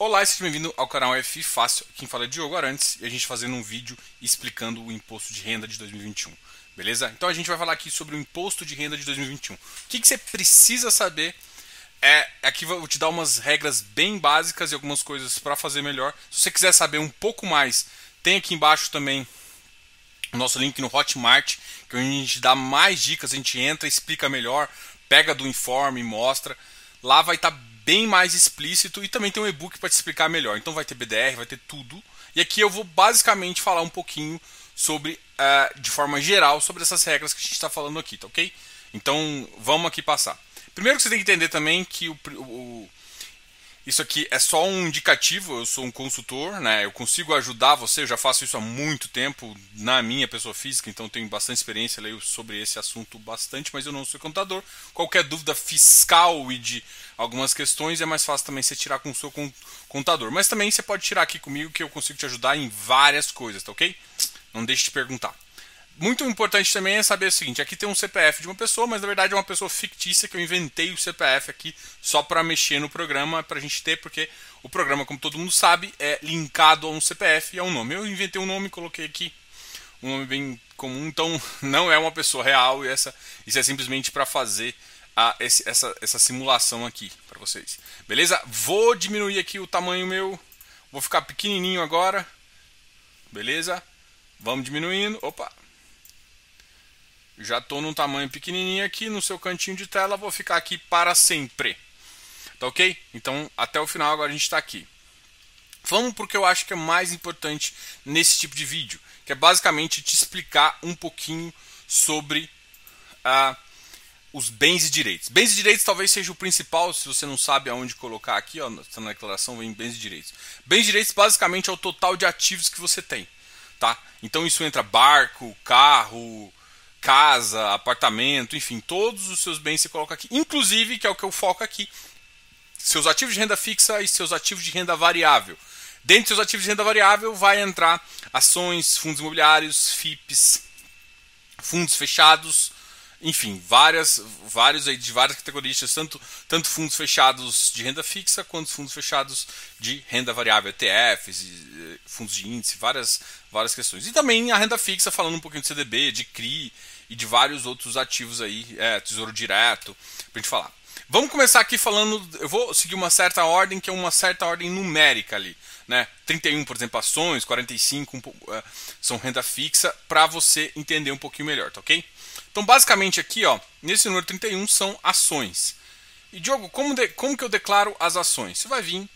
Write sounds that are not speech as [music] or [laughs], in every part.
Olá e seja bem-vindo ao canal F Fácil. Quem fala é Diogo Arantes e a gente fazendo um vídeo explicando o imposto de renda de 2021. Beleza? Então a gente vai falar aqui sobre o imposto de renda de 2021. O que, que você precisa saber? É, aqui vou te dar umas regras bem básicas e algumas coisas para fazer melhor. Se você quiser saber um pouco mais, tem aqui embaixo também o nosso link no Hotmart, que a gente dá mais dicas, a gente entra, explica melhor, pega do informe, mostra. Lá vai estar tá bem mais explícito e também tem um e-book para te explicar melhor. Então vai ter BDR, vai ter tudo. E aqui eu vou basicamente falar um pouquinho sobre, uh, de forma geral, sobre essas regras que a gente está falando aqui, tá ok? Então vamos aqui passar. Primeiro que você tem que entender também que o, o isso aqui é só um indicativo, eu sou um consultor, né? Eu consigo ajudar você, eu já faço isso há muito tempo na minha pessoa física, então tenho bastante experiência, leio sobre esse assunto bastante, mas eu não sou contador. Qualquer dúvida fiscal e de algumas questões é mais fácil também você tirar com o seu contador. Mas também você pode tirar aqui comigo que eu consigo te ajudar em várias coisas, tá ok? Não deixe de perguntar muito importante também é saber o seguinte: aqui tem um CPF de uma pessoa, mas na verdade é uma pessoa fictícia que eu inventei o CPF aqui só para mexer no programa, para a gente ter, porque o programa, como todo mundo sabe, é linkado a um CPF e a um nome. Eu inventei um nome coloquei aqui um nome bem comum, então [laughs] não é uma pessoa real e essa, isso é simplesmente para fazer a, esse, essa, essa simulação aqui para vocês. Beleza? Vou diminuir aqui o tamanho meu, vou ficar pequenininho agora. Beleza? Vamos diminuindo. Opa! Já estou num tamanho pequenininho aqui no seu cantinho de tela, vou ficar aqui para sempre. Tá ok? Então, até o final agora a gente está aqui. Vamos porque eu acho que é mais importante nesse tipo de vídeo, que é basicamente te explicar um pouquinho sobre uh, os bens e direitos. Bens e direitos talvez seja o principal, se você não sabe aonde colocar aqui, ó, na declaração vem bens e direitos. Bens e direitos basicamente é o total de ativos que você tem, tá? Então isso entra barco, carro, casa, apartamento, enfim, todos os seus bens você coloca aqui, inclusive, que é o que eu foco aqui, seus ativos de renda fixa e seus ativos de renda variável. Dentro dos seus ativos de renda variável vai entrar ações, fundos imobiliários, FIPs, fundos fechados, enfim, várias, vários aí de várias categorias, tanto, tanto fundos fechados de renda fixa quanto fundos fechados de renda variável, ETFs, eh, fundos de índice, várias, várias questões. E também a renda fixa, falando um pouquinho de CDB, de CRI e de vários outros ativos aí, é, tesouro direto, pra gente falar. Vamos começar aqui falando, eu vou seguir uma certa ordem, que é uma certa ordem numérica ali. Né? 31, por exemplo, ações, 45 um, uh, são renda fixa, para você entender um pouquinho melhor, tá ok? Então, basicamente aqui, ó, nesse número 31 são ações. E Diogo, como, de, como que eu declaro as ações? Você vai vir,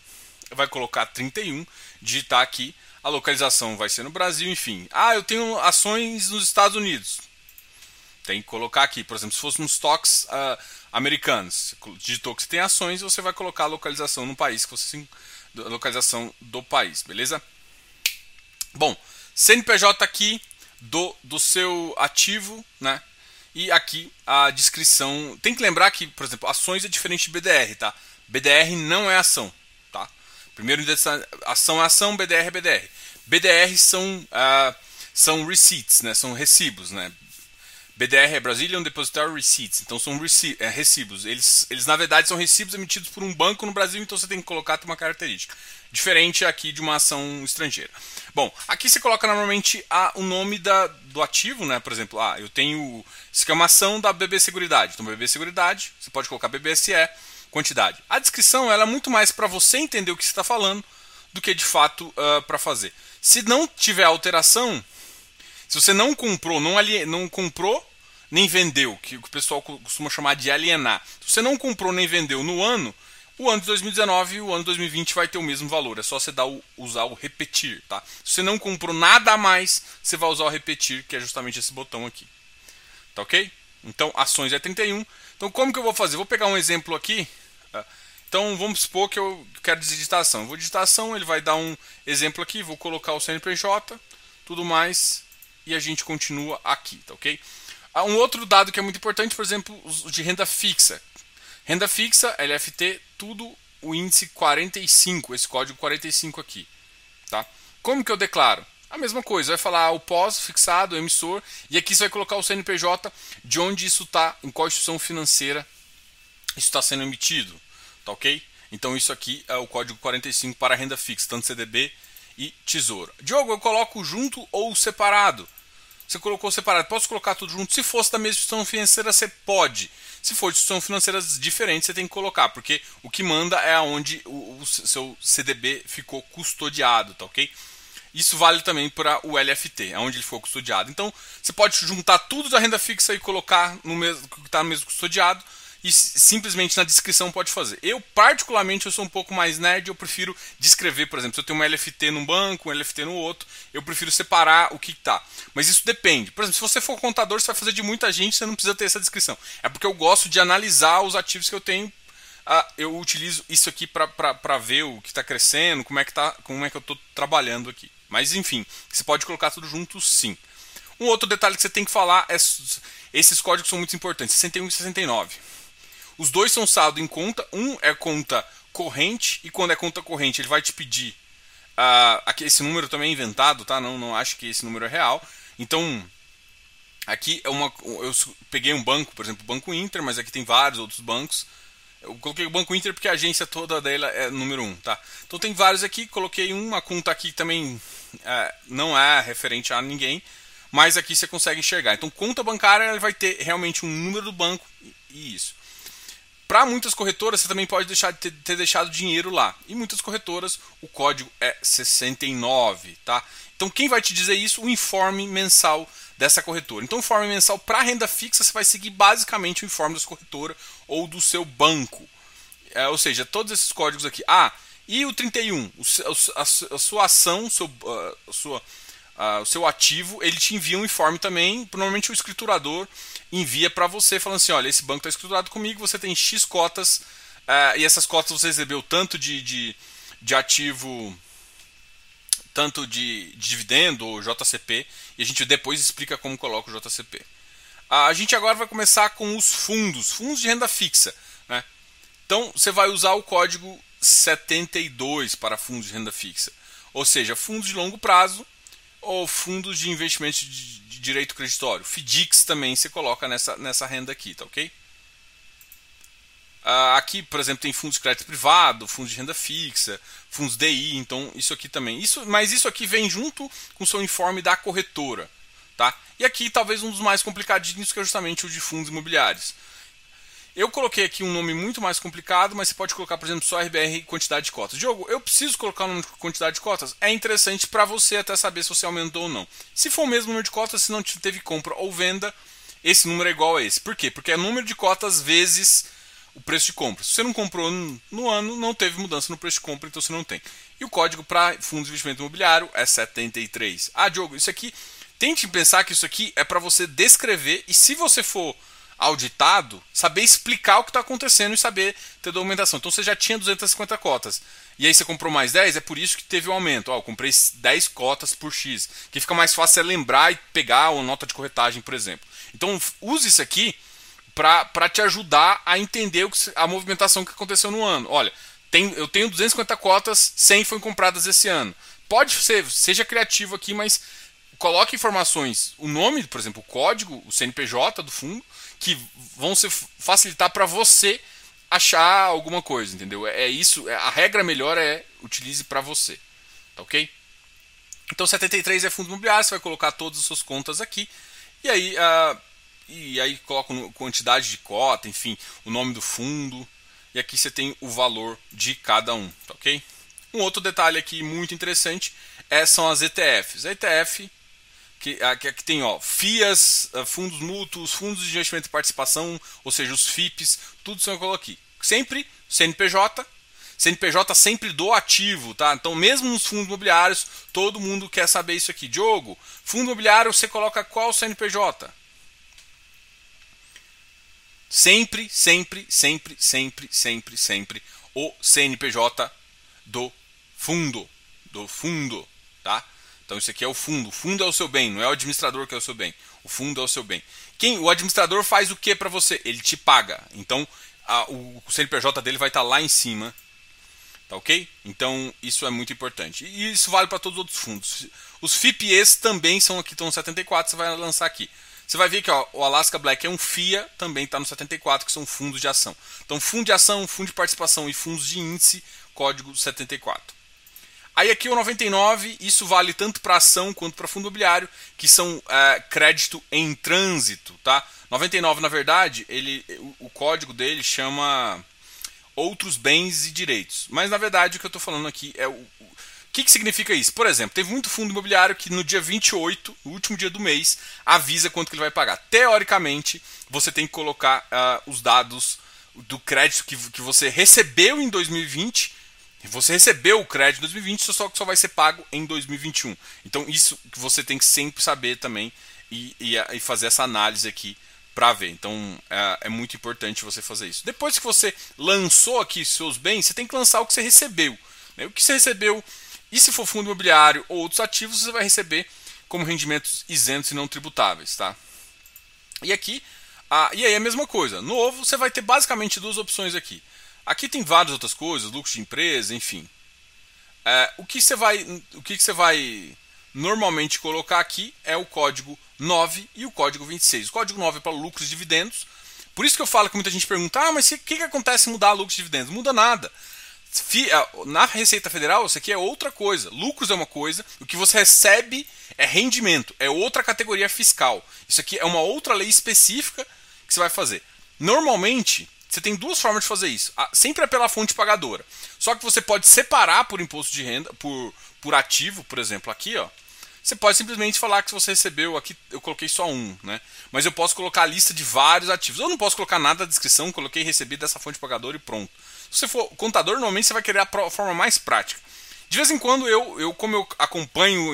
vai colocar 31, digitar aqui, a localização vai ser no Brasil, enfim. Ah, eu tenho ações nos Estados Unidos. Tem que colocar aqui, por exemplo, se fosse nos stocks uh, americanos, digitou que você tem ações, você vai colocar a localização no país que você localização do país, beleza? Bom, CNPJ aqui do, do seu ativo, né? E aqui a descrição. Tem que lembrar que, por exemplo, ações é diferente de BDR, tá? BDR não é ação, tá? Primeiro, ação é ação, BDR é BDR. BDR são, uh, são receipts, né? São recibos, né? BDR é Brazilian Depositary Receipts, então são é, recibos. Eles, eles, na verdade, são recibos emitidos por um banco no Brasil, então você tem que colocar uma característica. Diferente aqui de uma ação estrangeira. Bom, aqui você coloca normalmente a, o nome da, do ativo, né? Por exemplo, ah, eu tenho. Isso aqui é uma ação da BB Seguridade. Então, BB Seguridade, você pode colocar BBSE, quantidade. A descrição ela é muito mais para você entender o que você está falando do que de fato uh, para fazer. Se não tiver alteração, se você não comprou, não, alien, não comprou nem vendeu, que o pessoal costuma chamar de alienar. Se você não comprou nem vendeu no ano, o ano de 2019 e o ano de 2020 vai ter o mesmo valor. É só você dar o, usar o repetir, tá? Se você não comprou nada a mais, você vai usar o repetir, que é justamente esse botão aqui. Tá ok? Então, ações é 31. Então, como que eu vou fazer? Vou pegar um exemplo aqui. Tá? Então, vamos supor que eu quero digitar. Eu vou digitar ação, ele vai dar um exemplo aqui. Vou colocar o CNPJ, tudo mais e a gente continua aqui, tá ok? Ah, um outro dado que é muito importante, por exemplo, de renda fixa. Renda fixa, LFT, tudo o índice 45, esse código 45 aqui, tá? Como que eu declaro? A mesma coisa, vai falar o pós fixado, o emissor, e aqui você vai colocar o CNPJ de onde isso está, em qual instituição financeira isso está sendo emitido, tá ok? Então isso aqui é o código 45 para renda fixa, tanto CDB e Tesouro. Diogo, eu coloco junto ou separado? Você colocou separado, posso colocar tudo junto? Se fosse da mesma instituição financeira, você pode. Se for de instituição financeiras diferentes, você tem que colocar, porque o que manda é onde o, o seu CDB ficou custodiado, tá ok? Isso vale também para o LFT, onde ele ficou custodiado. Então, você pode juntar tudo da renda fixa e colocar no mesmo que está no mesmo custodiado e simplesmente na descrição pode fazer. Eu, particularmente, eu sou um pouco mais nerd, eu prefiro descrever, por exemplo, se eu tenho um LFT num banco, um LFT no outro, eu prefiro separar o que está. Mas isso depende. Por exemplo, se você for contador, você vai fazer de muita gente, você não precisa ter essa descrição. É porque eu gosto de analisar os ativos que eu tenho ah, eu utilizo isso aqui para ver o que está crescendo, como é que, tá, como é que eu estou trabalhando aqui. Mas enfim, você pode colocar tudo junto sim. Um outro detalhe que você tem que falar é esses códigos são muito importantes, 61 e 69. Os dois são saldo em conta, um é conta corrente e quando é conta corrente ele vai te pedir uh, aqui esse número também é inventado, tá? Não, não acho que esse número é real. Então aqui é uma eu peguei um banco, por exemplo, o Banco Inter, mas aqui tem vários outros bancos. Eu coloquei o Banco Inter porque a agência toda dela é número 1, um, tá? Então tem vários aqui, coloquei uma conta aqui também é, não é referente a ninguém, mas aqui você consegue enxergar. Então conta bancária ela vai ter realmente um número do banco e isso. Para muitas corretoras você também pode deixar de ter, ter, deixado dinheiro lá. E muitas corretoras o código é 69, tá? Então quem vai te dizer isso? O informe mensal dessa corretora. Então, o informe mensal para renda fixa, você vai seguir basicamente o informe da corretora ou do seu banco. É, ou seja, todos esses códigos aqui. Ah, e o 31, o, a, a sua ação, seu, a sua, a, o seu ativo, ele te envia um informe também. Normalmente o escriturador envia para você, falando assim: olha, esse banco está escriturado comigo, você tem X cotas, uh, e essas cotas você recebeu tanto de, de, de ativo tanto de dividendo ou JCP, e a gente depois explica como coloca o JCP. A gente agora vai começar com os fundos, fundos de renda fixa. Né? Então você vai usar o código 72 para fundos de renda fixa, ou seja, fundos de longo prazo ou fundos de investimento de, de direito creditório. FDICs também você coloca nessa, nessa renda aqui, tá ok? Uh, aqui, por exemplo, tem fundos de crédito privado, fundos de renda fixa, fundos DI, então isso aqui também. Isso, mas isso aqui vem junto com o seu informe da corretora. Tá? E aqui talvez um dos mais complicadinhos que é justamente o de fundos imobiliários. Eu coloquei aqui um nome muito mais complicado, mas você pode colocar, por exemplo, só RBR quantidade de cotas. Diogo, eu preciso colocar o número de quantidade de cotas? É interessante para você até saber se você aumentou ou não. Se for o mesmo número de cotas, se não teve compra ou venda, esse número é igual a esse. Por quê? Porque é número de cotas vezes o preço de compra. Se você não comprou no ano, não teve mudança no preço de compra, então você não tem. E o código para fundos de investimento imobiliário é 73. Ah, Diogo, isso aqui. Tente pensar que isso aqui é para você descrever e se você for auditado, saber explicar o que está acontecendo e saber ter documentação. Então você já tinha 250 cotas. E aí você comprou mais 10, é por isso que teve o um aumento. Ó, eu comprei 10 cotas por X. Que fica mais fácil é lembrar e pegar uma nota de corretagem, por exemplo. Então use isso aqui para te ajudar a entender que, a movimentação que aconteceu no ano. Olha, tem, eu tenho 250 cotas, 100 foram compradas esse ano. Pode ser, seja criativo aqui, mas coloque informações, o nome, por exemplo, o código, o CNPJ do fundo, que vão ser, facilitar para você achar alguma coisa, entendeu? É, é isso, é, a regra melhor é utilize para você, tá ok? Então 73 é fundo imobiliário, você vai colocar todas as suas contas aqui, e aí uh, e aí coloca quantidade de cota, enfim, o nome do fundo. E aqui você tem o valor de cada um, tá ok? Um outro detalhe aqui muito interessante é, são as ETFs. A ETF, que aqui, aqui tem ó, FIAs, eh, fundos mútuos, fundos de investimento e participação, ou seja, os FIPs, tudo isso eu coloco aqui. Sempre CNPJ, CNPJ sempre do ativo, tá? Então, mesmo nos fundos imobiliários, todo mundo quer saber isso aqui. Diogo, fundo imobiliário você coloca qual CNPJ? Sempre, sempre, sempre, sempre, sempre, sempre o CNPJ do fundo, do fundo, tá? Então isso aqui é o fundo. O fundo é o seu bem, não é o administrador que é o seu bem. O fundo é o seu bem. Quem o administrador faz o que para você? Ele te paga. Então a, o, o CNPJ dele vai estar tá lá em cima. Tá ok? Então isso é muito importante. E isso vale para todos os outros fundos. Os FIPEs também são aqui, estão 74, você vai lançar aqui. você vai ver que ó, o Alaska Black é um FIA, também está no 74, que são fundos de ação. Então, fundo de ação, fundo de participação e fundos de índice, código 74. Aí aqui o 99, isso vale tanto para ação quanto para fundo imobiliário, que são é, crédito em trânsito, tá? 99, na verdade, ele, o, o código dele chama outros bens e direitos. Mas na verdade o que eu estou falando aqui é o, o que, que significa isso? Por exemplo, teve muito fundo imobiliário que no dia 28, no último dia do mês, avisa quanto que ele vai pagar. Teoricamente, você tem que colocar uh, os dados do crédito que, que você recebeu em 2020. Você recebeu o crédito em 2020, só que só vai ser pago em 2021. Então, isso que você tem que sempre saber também e, e, e fazer essa análise aqui para ver. Então é, é, muito importante você fazer isso. Depois que você lançou aqui seus bens, você tem que lançar o que você recebeu. Né? O que você recebeu, e se for fundo imobiliário ou outros ativos, você vai receber como rendimentos isentos e não tributáveis. Tá? E aqui, ah, e aí a mesma coisa. Novo, você vai ter basicamente duas opções aqui. Aqui tem várias outras coisas, lucro de empresa, enfim. É, o que você vai, o que você vai normalmente colocar aqui é o código 9 e o código 26. O código 9 é para lucros e dividendos. Por isso que eu falo que muita gente pergunta: ah, mas o que, que acontece mudar lucros e dividendos? Muda nada. Na Receita Federal, isso aqui é outra coisa. Lucros é uma coisa, o que você recebe é rendimento, é outra categoria fiscal. Isso aqui é uma outra lei específica que você vai fazer. Normalmente, você tem duas formas de fazer isso. Sempre é pela fonte pagadora. Só que você pode separar por imposto de renda, por, por ativo, por exemplo, aqui, ó. Você pode simplesmente falar que se você recebeu aqui, eu coloquei só um, né? Mas eu posso colocar a lista de vários ativos. Eu não posso colocar nada na descrição, coloquei recebido dessa fonte pagadora e pronto. Se você for contador, normalmente você vai querer a forma mais prática. De vez em quando eu, eu como eu acompanho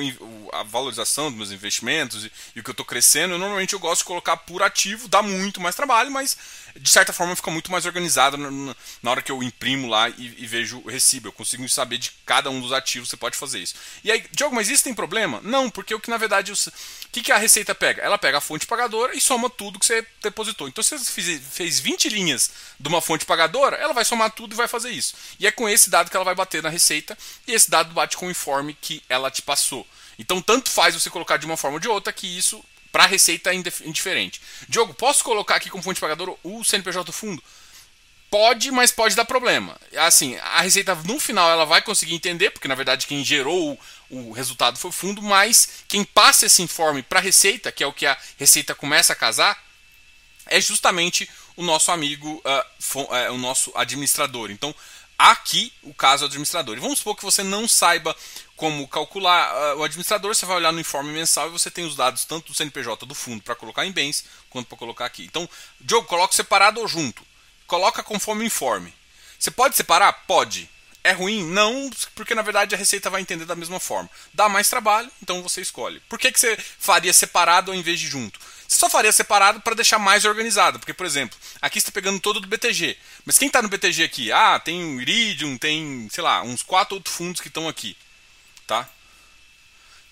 a valorização dos meus investimentos e, e o que eu estou crescendo, eu, normalmente eu gosto de colocar por ativo, dá muito mais trabalho, mas de certa forma fica muito mais organizado na, na hora que eu imprimo lá e, e, vejo o recibo. Eu consigo saber de cada um dos ativos, você pode fazer isso. E aí, Diogo, mas isso tem problema? Não, porque o que na verdade. O que, que a Receita pega? Ela pega a fonte pagadora e soma tudo que você depositou. Então, se você fez 20 linhas de uma fonte pagadora, ela vai somar tudo e vai fazer isso. E é com esse dado que ela vai bater na Receita e esse dado bate com o informe que ela te passou. Então, tanto faz você colocar de uma forma ou de outra que isso para a receita é indiferente. Diogo, posso colocar aqui como fonte pagador o CNPJ do fundo? Pode, mas pode dar problema. Assim, a receita no final ela vai conseguir entender, porque na verdade quem gerou o, resultado foi o fundo, mas quem passa esse informe para a receita, que é o que a receita começa a casar, é justamente o nosso amigo, uh, o nosso administrador. Então, aqui o caso é administrador. E vamos supor que você não saiba como calcular uh, o administrador, você vai olhar no informe mensal e você tem os dados tanto do CNPJ do fundo para colocar em bens, quanto para colocar aqui. Então, Diogo, coloca separado ou junto. Coloca conforme o informe. Você pode separar? Pode. É ruim? Não, porque na verdade a receita vai entender da mesma forma. Dá mais trabalho, então você escolhe. Por que, que você faria separado ao invés de junto? Você só faria separado para deixar mais organizado. Porque, por exemplo, aqui está pegando todo do BTG. Mas quem está no BTG aqui? Ah, tem o Iridium, tem, sei lá, uns quatro outros fundos que estão aqui. Tá?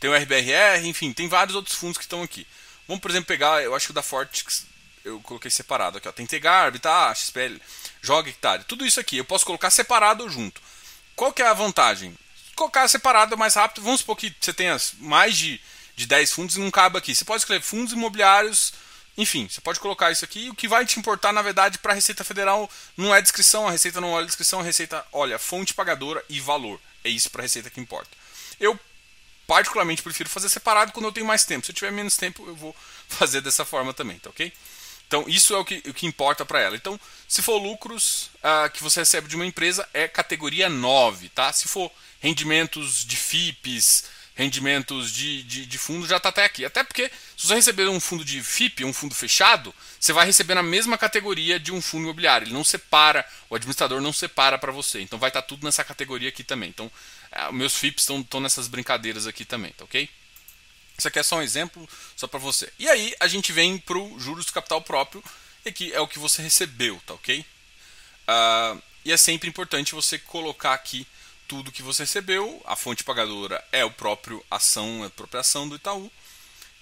Tem o RBRR, enfim, tem vários outros fundos que estão aqui. Vamos, por exemplo, pegar, eu acho que o da Fortix eu coloquei separado aqui. Ó. Tem Tegar, tá, XPL, Joga Hectare. Tudo isso aqui eu posso colocar separado ou junto. Qual que é a vantagem? Colocar separado é mais rápido. Vamos supor que você tenha mais de de 10 fundos e não cabe aqui. Você pode escrever fundos imobiliários, enfim, você pode colocar isso aqui. O que vai te importar, na verdade, para a Receita Federal não é descrição, a Receita não olha a descrição, a Receita olha fonte pagadora e valor. É isso para a Receita que importa. Eu, particularmente, prefiro fazer separado quando eu tenho mais tempo. Se eu tiver menos tempo, eu vou [laughs] fazer dessa forma também, tá ok? Então, isso é o que, o que importa para ela. Então, se for lucros uh, que você recebe de uma empresa, é categoria 9, tá? Se for rendimentos de FIPs, rendimentos de, de, de fundo já está até aqui. Até porque, se você receber um fundo de FIP, um fundo fechado, você vai receber na mesma categoria de um fundo imobiliário. Ele não separa, o administrador não separa para você. Então vai estar tá tudo nessa categoria aqui também. Então, é, meus FIPs estão nessas brincadeiras aqui também, tá ok? Isso aqui é só um exemplo, só para você. E aí a gente vem para o juros do capital próprio, e aqui é o que você recebeu, tá ok? Uh, e é sempre importante você colocar aqui tudo que você recebeu, a fonte pagadora é o próprio ação, é a própria ação do Itaú.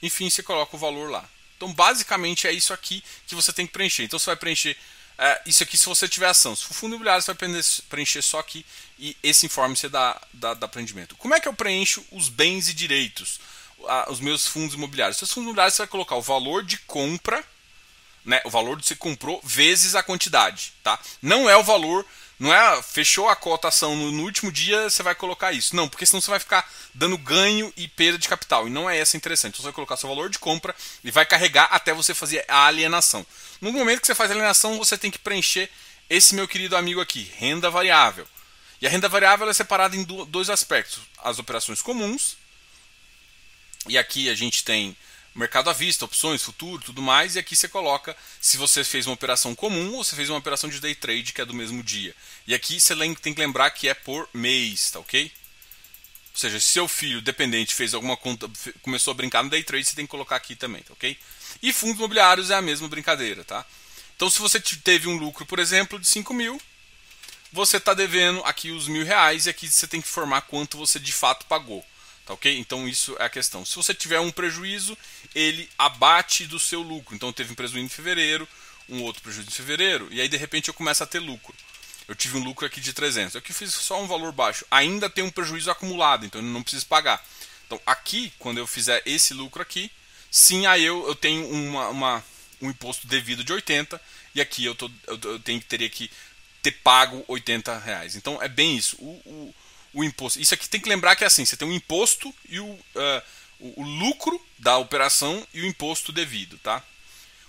Enfim, você coloca o valor lá. Então, basicamente é isso aqui que você tem que preencher. Então, você vai preencher é, isso aqui se você tiver ação. Se for fundo imobiliário, você vai preencher só aqui e esse informe você dá, dá, dá preenchimento. Como é que eu preencho os bens e direitos? Os meus fundos imobiliários? Os seus fundos imobiliários você vai colocar o valor de compra, né, o valor que você comprou vezes a quantidade, tá? Não é o valor, não é fechou a cotação no, no último dia você vai colocar isso, não, porque senão você vai ficar dando ganho e perda de capital e não é essa interessante. Então você vai colocar seu valor de compra e vai carregar até você fazer a alienação. No momento que você faz a alienação você tem que preencher esse meu querido amigo aqui, renda variável. E a renda variável é separada em dois aspectos: as operações comuns, e aqui a gente tem mercado à vista, opções, futuro, tudo mais, e aqui você coloca se você fez uma operação comum ou se fez uma operação de day trade, que é do mesmo dia. E aqui você tem que lembrar que é por mês, tá ok? Ou seja, se seu filho dependente fez alguma conta, começou a brincar no day trade, você tem que colocar aqui também, tá ok? E fundos imobiliários é a mesma brincadeira, tá? Então, se você teve um lucro, por exemplo, de 5 mil, você está devendo aqui os mil reais e aqui você tem que informar quanto você de fato pagou. Tá ok? Então isso é a questão. Se você tiver um prejuízo, ele abate do seu lucro. Então teve um prejuízo em fevereiro, um outro prejuízo em fevereiro, e aí de repente eu começo a ter lucro. Eu tive um lucro aqui de 300. Eu aqui fiz só um valor baixo. Ainda tem um prejuízo acumulado, então eu não preciso pagar. Então aqui, quando eu fizer esse lucro aqui, sim, aí eu, eu tenho uma, uma um imposto devido de 80 e aqui eu, tô, eu, eu tenho, teria que ter pago 80 reais. Então é bem isso. O, o, o, imposto. Isso aqui tem que lembrar que é assim: você tem o imposto e o, uh, o, o, lucro da operação e o imposto devido. Tá?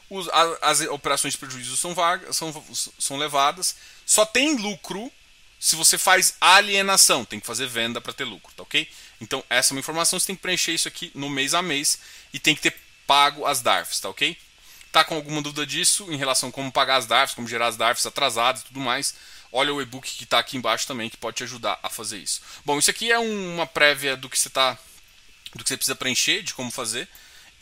Os, a, as operações de prejuízo são, são, são levadas. Só tem lucro se você faz alienação. Tem que fazer venda para ter lucro. Tá ok? Então essa é uma informação. Você tem que preencher isso aqui no mês a mês e tem que ter pago as DARFs. Tá ok? Tá com alguma dúvida disso em relação a como pagar as DARFs, como gerar as DARFs atrasadas e tudo mais, olha o e-book que está aqui embaixo também que pode te ajudar a fazer isso. Bom, isso aqui é uma prévia do que você tá, do que você precisa preencher, de como fazer.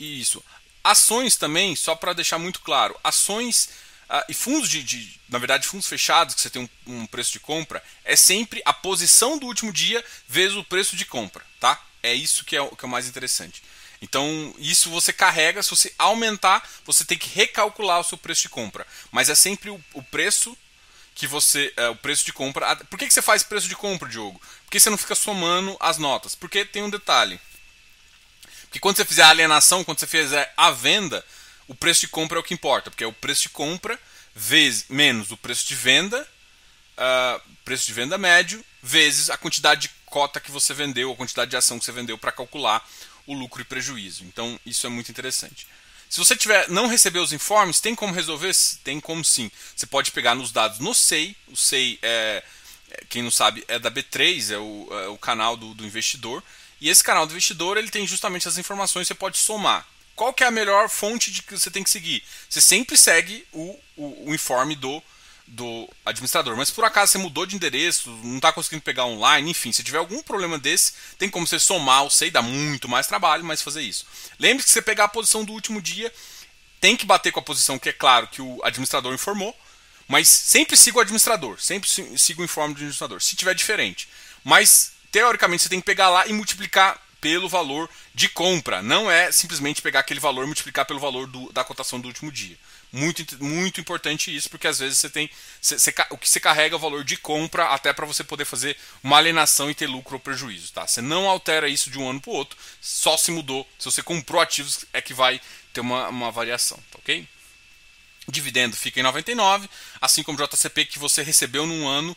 E isso. Ações também, só para deixar muito claro, ações uh, e fundos de, de, na verdade, fundos fechados que você tem um, um preço de compra, é sempre a posição do último dia vezes o preço de compra, tá? É isso que é, que é o mais interessante. Então, isso você carrega, se você aumentar, você tem que recalcular o seu preço de compra. Mas é sempre o, o preço que você. É, o preço de compra. Por que, que você faz preço de compra, Diogo? Porque você não fica somando as notas. Porque tem um detalhe. Porque quando você fizer a alienação, quando você fizer a venda, o preço de compra é o que importa. Porque é o preço de compra vezes, menos o preço de venda, uh, preço de venda médio, vezes a quantidade de cota que você vendeu, a quantidade de ação que você vendeu para calcular o lucro e prejuízo. Então, isso é muito interessante. Se você tiver não receber os informes, tem como resolver? Tem como sim. Você pode pegar nos dados no SEI. O SEI, é, é, quem não sabe, é da B3, é o, é o canal do, do, investidor. E esse canal do investidor ele tem justamente as informações que você pode somar. Qual que é a melhor fonte de que você tem que seguir? Você sempre segue o, o, o informe do do administrador. Mas por acaso você mudou de endereço, não está conseguindo pegar online, enfim, se tiver algum problema desse, tem como você somar SEI, dá muito mais trabalho, mas fazer isso. Lembre-se que você pegar a posição do último dia, tem que bater com a posição que é claro que o administrador informou, mas sempre siga o administrador, sempre siga o informe do administrador, se tiver diferente. Mas teoricamente você tem que pegar lá e multiplicar pelo valor de compra, não é simplesmente pegar aquele valor e multiplicar pelo valor do, da cotação do último dia. Muito, muito importante isso, porque às vezes você tem. Você, você, o que você carrega é o valor de compra até para você poder fazer uma alienação e ter lucro ou prejuízo. Tá? Você não altera isso de um ano para o outro, só se mudou. Se você comprou ativos, é que vai ter uma, uma variação. Tá ok? Dividendo fica em 99, assim como o JCP que você recebeu num ano,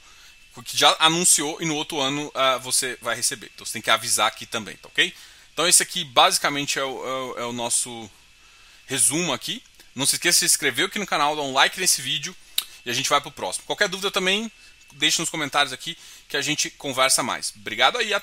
que já anunciou e no outro ano uh, você vai receber. Então você tem que avisar aqui também, tá ok? Então esse aqui basicamente é o, é o, é o nosso resumo aqui. Não se esqueça de se inscrever aqui no canal, dar um like nesse vídeo e a gente vai pro próximo. Qualquer dúvida também, deixe nos comentários aqui que a gente conversa mais. Obrigado aí.